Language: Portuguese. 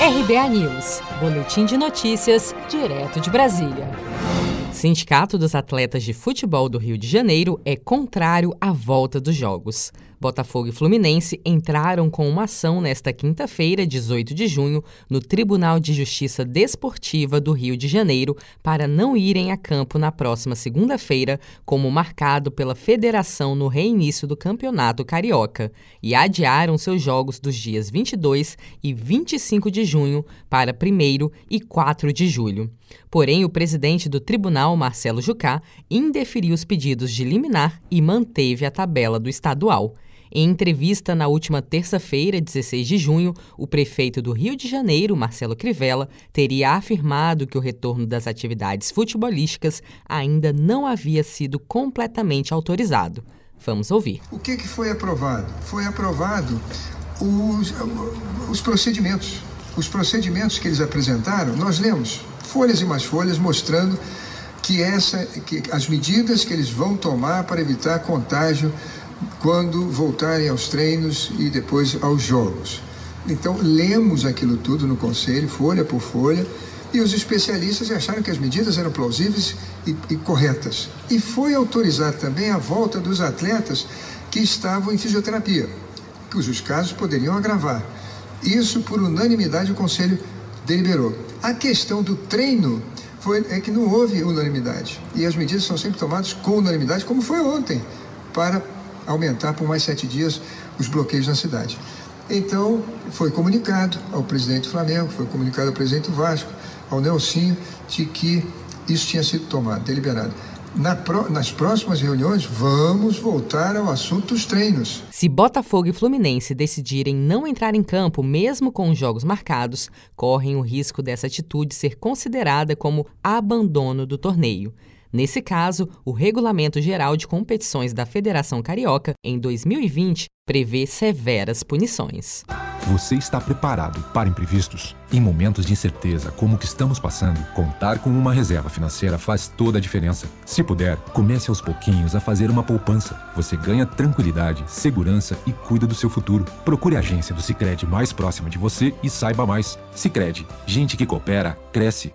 RBA News, Boletim de Notícias, direto de Brasília. Sindicato dos Atletas de Futebol do Rio de Janeiro é contrário à volta dos jogos. Botafogo e Fluminense entraram com uma ação nesta quinta-feira, 18 de junho, no Tribunal de Justiça Desportiva do Rio de Janeiro para não irem a campo na próxima segunda-feira, como marcado pela federação no reinício do Campeonato Carioca, e adiaram seus jogos dos dias 22 e 25 de junho para 1 e 4 de julho. Porém, o presidente do tribunal, Marcelo Jucá, indeferiu os pedidos de liminar e manteve a tabela do estadual. Em entrevista na última terça-feira, 16 de junho, o prefeito do Rio de Janeiro, Marcelo Crivella, teria afirmado que o retorno das atividades futebolísticas ainda não havia sido completamente autorizado. Vamos ouvir. O que, que foi aprovado? Foi aprovado os, os procedimentos. Os procedimentos que eles apresentaram, nós lemos folhas e mais folhas mostrando que, essa, que as medidas que eles vão tomar para evitar contágio quando voltarem aos treinos e depois aos jogos. Então, lemos aquilo tudo no conselho, folha por folha, e os especialistas acharam que as medidas eram plausíveis e, e corretas. E foi autorizada também a volta dos atletas que estavam em fisioterapia, cujos casos poderiam agravar. Isso, por unanimidade, o conselho deliberou. A questão do treino foi, é que não houve unanimidade. E as medidas são sempre tomadas com unanimidade, como foi ontem, para aumentar por mais sete dias os bloqueios na cidade. Então, foi comunicado ao presidente do Flamengo, foi comunicado ao presidente do Vasco, ao Nelsinho, de que isso tinha sido tomado, deliberado. Na pro, nas próximas reuniões, vamos voltar ao assunto dos treinos. Se Botafogo e Fluminense decidirem não entrar em campo, mesmo com os jogos marcados, correm o risco dessa atitude ser considerada como abandono do torneio. Nesse caso, o Regulamento Geral de Competições da Federação Carioca, em 2020, prevê severas punições. Você está preparado para imprevistos? Em momentos de incerteza como o que estamos passando, contar com uma reserva financeira faz toda a diferença. Se puder, comece aos pouquinhos a fazer uma poupança. Você ganha tranquilidade, segurança e cuida do seu futuro. Procure a agência do Sicredi mais próxima de você e saiba mais. Sicredi, gente que coopera cresce